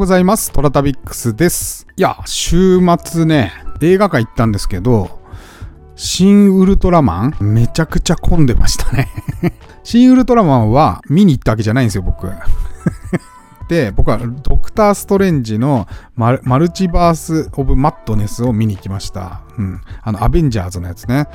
ございます。トラタビックスです。いや、週末ね、映画館行ったんですけど、新ウルトラマンめちゃくちゃ混んでましたね。新ウルトラマンは見に行ったわけじゃないんですよ、僕。で、僕はドクター・ストレンジのマルマルチバース・オブ・マットネスを見に行きました。うん。あの、アベンジャーズのやつね。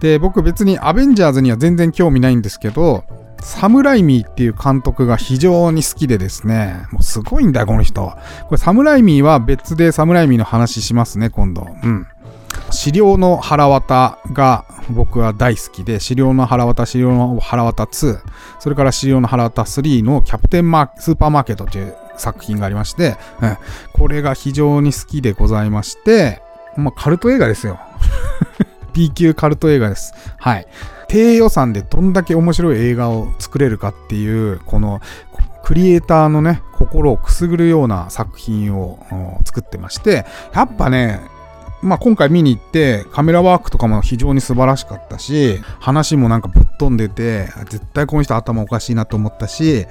で、僕別にアベンジャーズには全然興味ないんですけど、サムライミーっていう監督が非常に好きでですね、もうすごいんだよ、この人。これサムライミーは別でサムライミーの話しますね、今度。うん。資料の腹渡が僕は大好きで、資料の腹渡、資料の腹渡2、それから資料の腹渡3のキャプテンマースーパーマーケットという作品がありまして、うん、これが非常に好きでございまして、まあ、カルト映画ですよ。B 級カルト映画です。はい。低予算でどんだけ面白い映画を作れるかっていう、このクリエイターのね、心をくすぐるような作品を作ってまして、やっぱね、まあ今回見に行ってカメラワークとかも非常に素晴らしかったし、話もなんかぶっ飛んでて、絶対この人頭おかしいなと思ったし、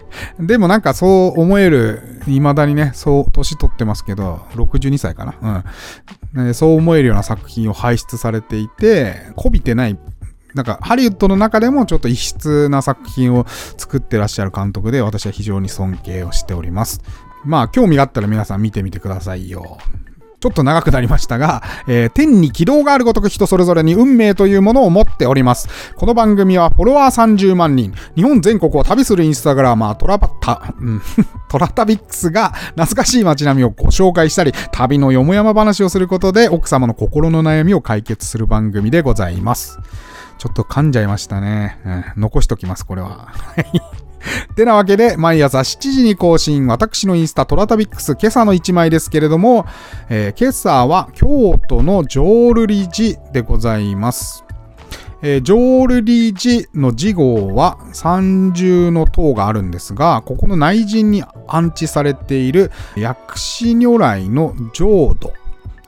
でもなんかそう思える、未だにね、そう、年取ってますけど、62歳かな。うん。そう思えるような作品を輩出されていて、こびてない、なんかハリウッドの中でもちょっと異質な作品を作ってらっしゃる監督で、私は非常に尊敬をしております。まあ、興味があったら皆さん見てみてくださいよ。ちょっと長くなりましたが、えー、天に軌道があるごとく人それぞれに運命というものを持っております。この番組はフォロワー30万人、日本全国を旅するインスタグラマートラバッタ、うん、トラタビックスが懐かしい街並みをご紹介したり、旅のよもやま話をすることで奥様の心の悩みを解決する番組でございます。ちょっと噛んじゃいましたね。うん、残しときます、これは。てなわけで、毎朝7時に更新、私のインスタトラタビックス、今朝の1枚ですけれども、えー、今朝は京都の浄瑠璃寺でございます。えー、浄瑠璃寺の寺号は三重の塔があるんですが、ここの内陣に安置されている薬師如来の浄土、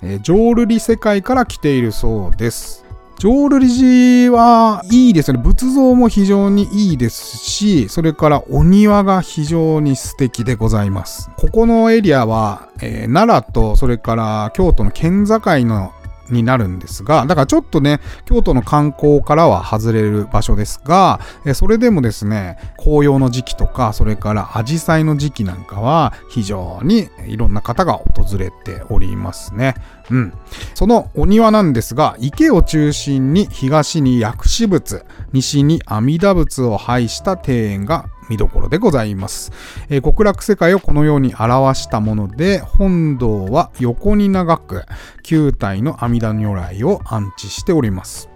えー、浄瑠璃世界から来ているそうです。浄瑠璃寺はいいですね。仏像も非常にいいですし、それからお庭が非常に素敵でございます。ここのエリアは、えー、奈良とそれから京都の県境のになるんですが、だからちょっとね、京都の観光からは外れる場所ですが、それでもですね、紅葉の時期とか、それから紫陽花の時期なんかは非常にいろんな方が訪れておりますね。うん。そのお庭なんですが、池を中心に東に薬師仏、西に阿弥陀仏を配した庭園が見どころでございます、えー、極楽世界をこのように表したもので、本堂は横に長く9体の阿弥陀如来を安置しております。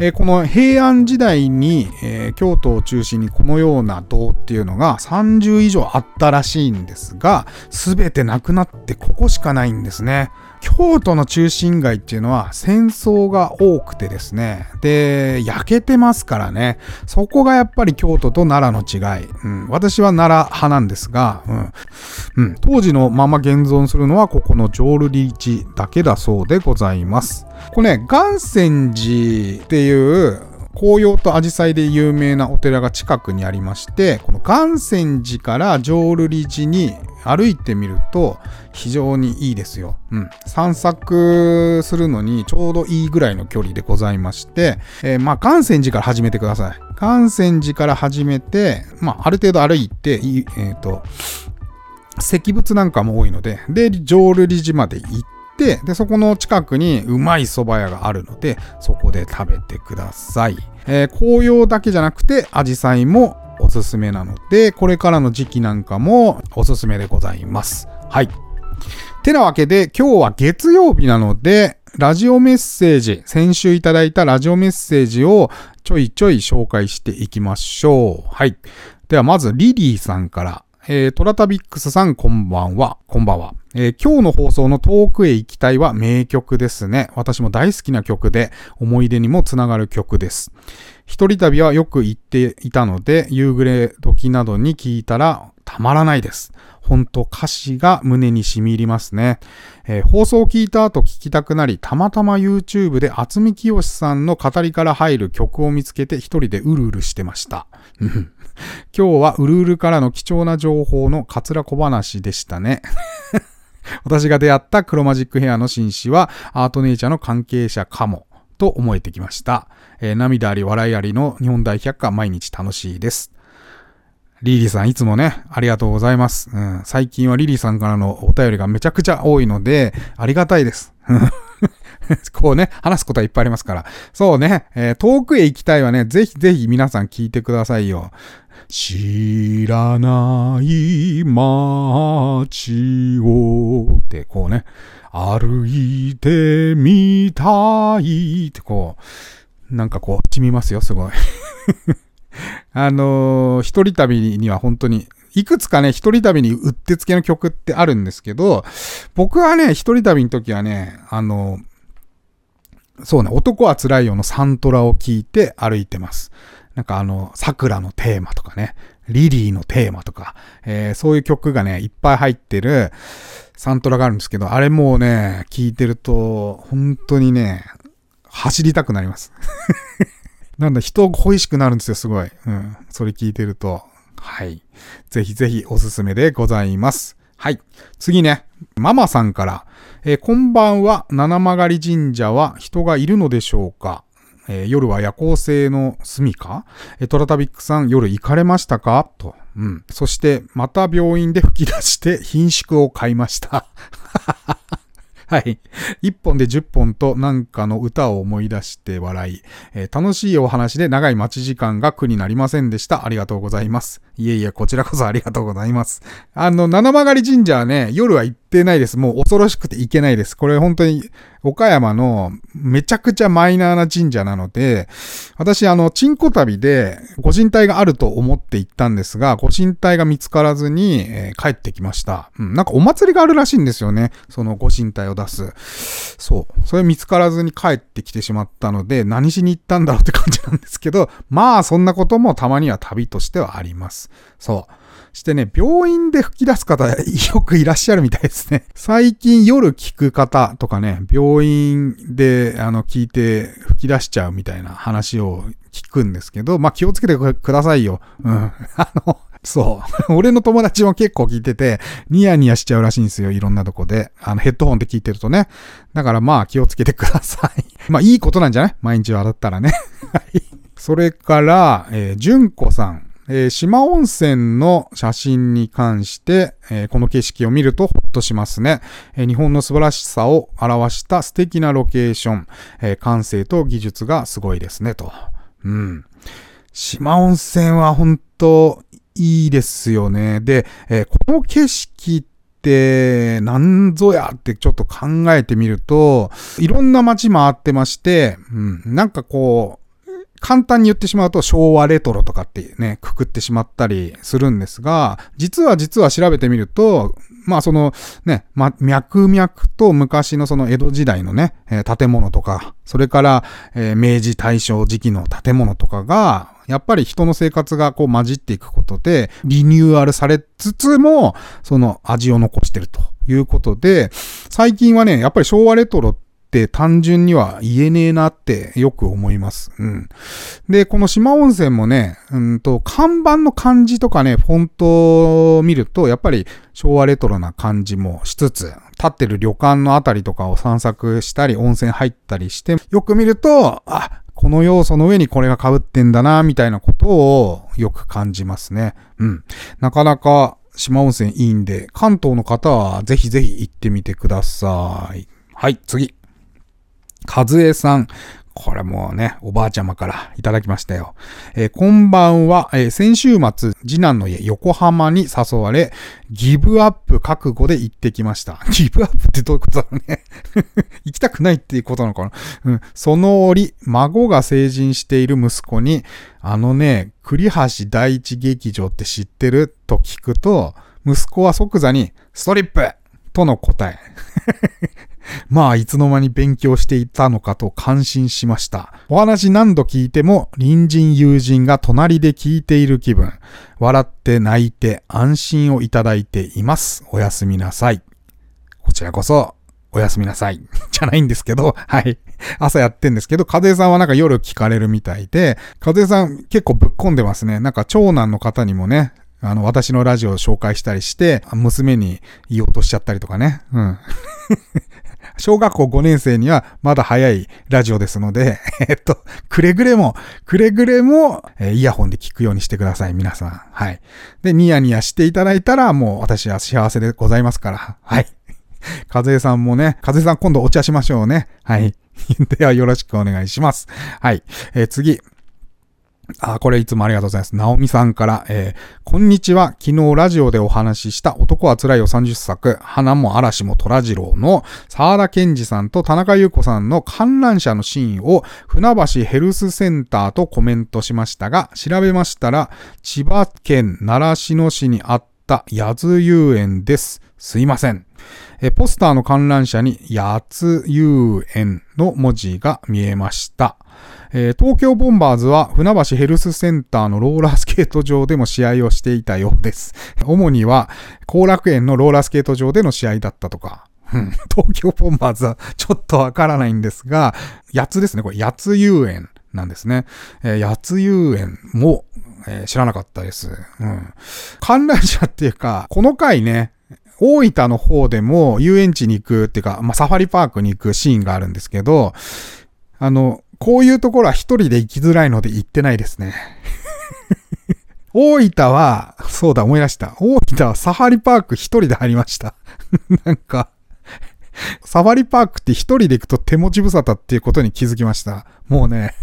えー、この平安時代に、えー、京都を中心にこのような堂っていうのが30以上あったらしいんですが、すべてなくなってここしかないんですね。京都の中心街っていうのは戦争が多くてですね。で、焼けてますからね。そこがやっぱり京都と奈良の違い。うん、私は奈良派なんですが、うんうん、当時のまま現存するのはここの浄瑠璃地だけだそうでございます。これね、岩泉寺っていう紅葉と紫陽花で有名なお寺が近くにありまして、この岩泉寺から浄瑠璃寺に歩いてみると非常にいいですよ。うん。散策するのにちょうどいいぐらいの距離でございまして、えー、まあ、岩泉寺から始めてください。岩泉寺から始めて、まあ、ある程度歩いて、えっ、ー、と、石仏なんかも多いので、で、浄瑠璃寺まで行って、で、そこの近くにうまい蕎麦屋があるので、そこで食べてください。えー、紅葉だけじゃなくて、紫陽花もおすすめなので、これからの時期なんかもおすすめでございます。はい。てなわけで、今日は月曜日なので、ラジオメッセージ、先週いただいたラジオメッセージをちょいちょい紹介していきましょう。はい。ではまず、リリーさんから、えー、トラタビックスさんこんばんは。こんばんは。えー、今日の放送の遠くへ行きたいは名曲ですね。私も大好きな曲で、思い出にもつながる曲です。一人旅はよく行っていたので、夕暮れ時などに聞いたらたまらないです。本当歌詞が胸に染み入りますね。えー、放送を聞いた後聞きたくなり、たまたま YouTube で厚見清さんの語りから入る曲を見つけて一人でうるうるしてました。今日はうるうるからの貴重な情報のカツラ小話でしたね。私が出会った黒マジックヘアの紳士はアートネイチャーの関係者かもと思えてきました。えー、涙あり笑いありの日本大百科毎日楽しいです。リリーさんいつもね、ありがとうございます。うん、最近はリリーさんからのお便りがめちゃくちゃ多いので、ありがたいです。こうね、話すことはいっぱいありますから。そうね、えー、遠くへ行きたいはね、ぜひぜひ皆さん聞いてくださいよ。知らない街をってこうね、歩いてみたいってこう、なんかこう、染みますよ、すごい。あの、一人旅には本当に、いくつかね、一人旅にうってつけの曲ってあるんですけど、僕はね、一人旅の時はね、あの、そうね、男は辛いよのサントラを聴いて歩いてます。なんかあの、桜のテーマとかね、リリーのテーマとか、えー、そういう曲がね、いっぱい入ってるサントラがあるんですけど、あれもうね、聴いてると、本当にね、走りたくなります。なんだ、人恋しくなるんですよ、すごい。うん。それ聞いてると。はい。ぜひぜひおすすめでございます。はい。次ね、ママさんから、えー、こんばんは、七曲神社は人がいるのでしょうか？えー、夜は夜行性の住か、トラタビックさん、夜行かれましたか？と。うん。そして、また病院で吹き出して貧縮を買いました。はい。一本で十本となんかの歌を思い出して笑い、えー、楽しいお話で長い待ち時間が苦になりませんでした。ありがとうございます。いえいえ、こちらこそありがとうございます。あの、七曲神社はね、夜は行ってないです。もう恐ろしくて行けないです。これ本当に岡山のめちゃくちゃマイナーな神社なので、私あの、チンコ旅でご神体があると思って行ったんですが、ご神体が見つからずに、えー、帰ってきました。うん、なんかお祭りがあるらしいんですよね。そのご神体を出す。そう。それ見つからずに帰ってきてしまったので、何しに行ったんだろうって感じなんですけど、まあそんなこともたまには旅としてはあります。そう。してね、病院で吹き出す方、よくいらっしゃるみたいですね。最近夜聞く方とかね、病院で、あの、聞いて吹き出しちゃうみたいな話を聞くんですけど、まあ、気をつけてくださいよ。うん。あの、そう。俺の友達も結構聞いてて、ニヤニヤしちゃうらしいんですよ。いろんなとこで。あの、ヘッドホンで聞いてるとね。だからまあ、気をつけてください。まあ、いいことなんじゃない？毎日笑ったらね。はい。それから、えー、純子さん。えー、島温泉の写真に関して、えー、この景色を見るとほっとしますね、えー、日本の素晴らしさを表した素敵なロケーション、え感性と技術がすごいですね、と。うん。島温泉は本当いいですよね。で、えこの景色って、なんぞやってちょっと考えてみると、いろんな街回ってまして、うん、なんかこう、簡単に言ってしまうと昭和レトロとかってね、くくってしまったりするんですが、実は実は調べてみると、まあそのね、ま、脈々と昔のその江戸時代のね、えー、建物とか、それから、えー、明治大正時期の建物とかが、やっぱり人の生活がこう混じっていくことで、リニューアルされつつも、その味を残してるということで、最近はね、やっぱり昭和レトロってって単純には言えねえなってよく思います。うん。で、この島温泉もね、うんと、看板の漢字とかね、フォントを見ると、やっぱり昭和レトロな感じもしつつ、立ってる旅館のあたりとかを散策したり、温泉入ったりして、よく見ると、あ、この要素の上にこれが被ってんだな、みたいなことをよく感じますね。うん。なかなか島温泉いいんで、関東の方はぜひぜひ行ってみてください。はい、次。かずえさん。これもうね、おばあちゃまからいただきましたよ。えー、こんばんは、えー、先週末、次男の家、横浜に誘われ、ギブアップ覚悟で行ってきました。ギブアップってどういうことだろうね 行きたくないっていうことなのかなうん。その折、孫が成人している息子に、あのね、栗橋第一劇場って知ってる？と聞くと、息子は即座に、ストリップとの答え。まあ、いつの間に勉強していたのかと感心しました。お話何度聞いても、隣人友人が隣で聞いている気分。笑って泣いて安心をいただいています。おやすみなさい。こちらこそ、おやすみなさい。じゃないんですけど、はい。朝やってんですけど、風さんはなんか夜聞かれるみたいで、風さん結構ぶっ込んでますね。なんか長男の方にもね、あの、私のラジオを紹介したりして、娘に言おうとしちゃったりとかね。うん。小学校5年生にはまだ早いラジオですので、えっと、くれぐれも、くれぐれも、え、イヤホンで聞くようにしてください、皆さん。はい。で、ニヤニヤしていただいたら、もう私は幸せでございますから。はい。かずえさんもね、かずえさん今度お茶しましょうね。はい。ではよろしくお願いします。はい。えー、次。あ、これいつもありがとうございます。ナオミさんから、えー、こんにちは。昨日ラジオでお話しした男は辛いよ30作、花も嵐も虎次郎の沢田健二さんと田中優子さんの観覧車のシーンを船橋ヘルスセンターとコメントしましたが、調べましたら、千葉県習志野市にあった八津遊園です。すいません。えポスターの観覧車に八津遊園の文字が見えました。え、東京ボンバーズは船橋ヘルスセンターのローラースケート場でも試合をしていたようです。主には後楽園のローラースケート場での試合だったとか。東京ボンバーズはちょっとわからないんですが、八つですね。これ八つ遊園なんですね。えー、八つ遊園も、えー、知らなかったです。うん。観覧車っていうか、この回ね、大分の方でも遊園地に行くっていうか、まあ、サファリパークに行くシーンがあるんですけど、あの、こういうところは一人で行きづらいので行ってないですね。大分は、そうだ、思い出した。大分はサファリパーク一人で入りました。なんか、サファリパークって一人で行くと手持ち無沙汰っていうことに気づきました。もうね、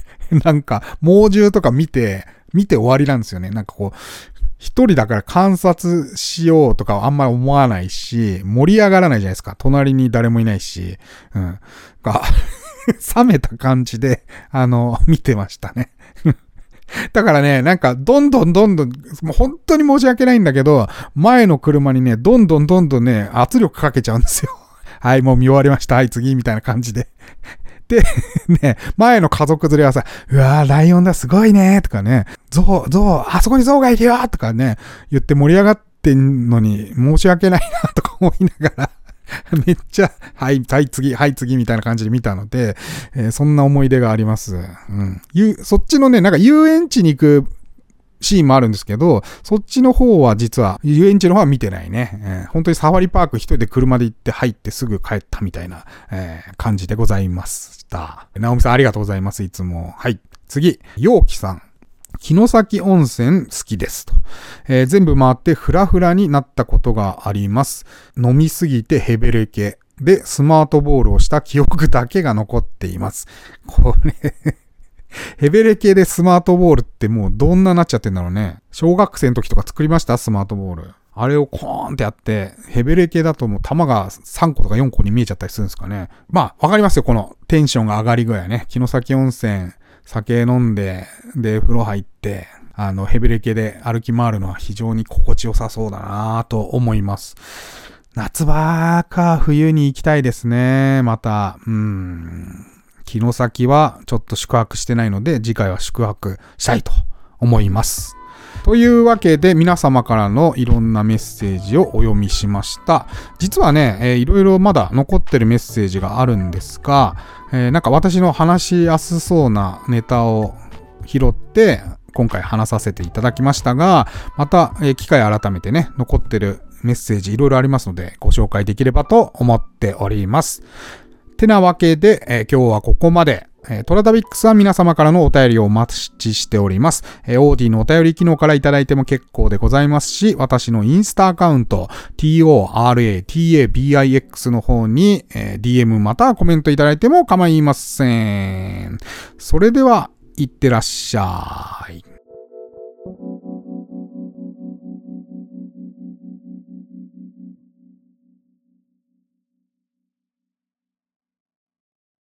なんか、猛獣とか見て、見て終わりなんですよね。なんかこう、一人だから観察しようとかあんまり思わないし、盛り上がらないじゃないですか。隣に誰もいないし、うん。が、冷めた感じで、あの、見てましたね。だからね、なんか、どんどんどんどん、もう本当に申し訳ないんだけど、前の車にね、どんどんどんどんね、圧力かけちゃうんですよ。はい、もう見終わりました。はい、次、みたいな感じで。で、ね、前の家族連れはさ、うわー、ライオンだ、すごいねとかね、ゾウ、ゾウ、あそこにゾウがいるよとかね、言って盛り上がってんのに、申し訳ないなとか思いながら、めっちゃ、はい、はい、次、はい、次みたいな感じで見たので、えー、そんな思い出があります。うん。ゆ、そっちのね、なんか遊園地に行くシーンもあるんですけど、そっちの方は実は、遊園地の方は見てないね。えー、本当にサファリパーク一人で車で行って入ってすぐ帰ったみたいな、えー、感じでございました。ナオミさんありがとうございます、いつも。はい。次、陽気さん。城崎温泉好きですと。えー、全部回ってフラフラになったことがあります。飲みすぎてヘベレケでスマートボールをした記憶だけが残っています。これヘベレケでスマートボールってもうどんななっちゃってんだろうね。小学生の時とか作りました？スマートボール。あれをコーンってやって、ヘベレ系だともう弾が3個とか4個に見えちゃったりするんですかね。まあ、わかりますよ。このテンションが上がり具合ね。城崎温泉酒飲んで、で、風呂入って、あの、ヘベレケで歩き回るのは非常に心地よさそうだなぁと思います。夏場か冬に行きたいですね。また、うん。城崎はちょっと宿泊してないので、次回は宿泊したいと思います。というわけで皆様からのいろんなメッセージをお読みしました。実はね、えー、いろいろまだ残ってるメッセージがあるんですが、えー、なんか私の話しやすそうなネタを拾って今回話させていただきましたが、また、えー、機会改めてね、残ってるメッセージいろいろありますのでご紹介できればと思っております。てなわけで、えー、今日はここまで。えー、トラタビックスは皆様からのお便りをお待ちしております。えー、オーディのお便り機能からいただいても結構でございますし、私のインスタアカウント、toratabix の方に、えー、DM またはコメントいただいても構いません。それでは、いってらっしゃい。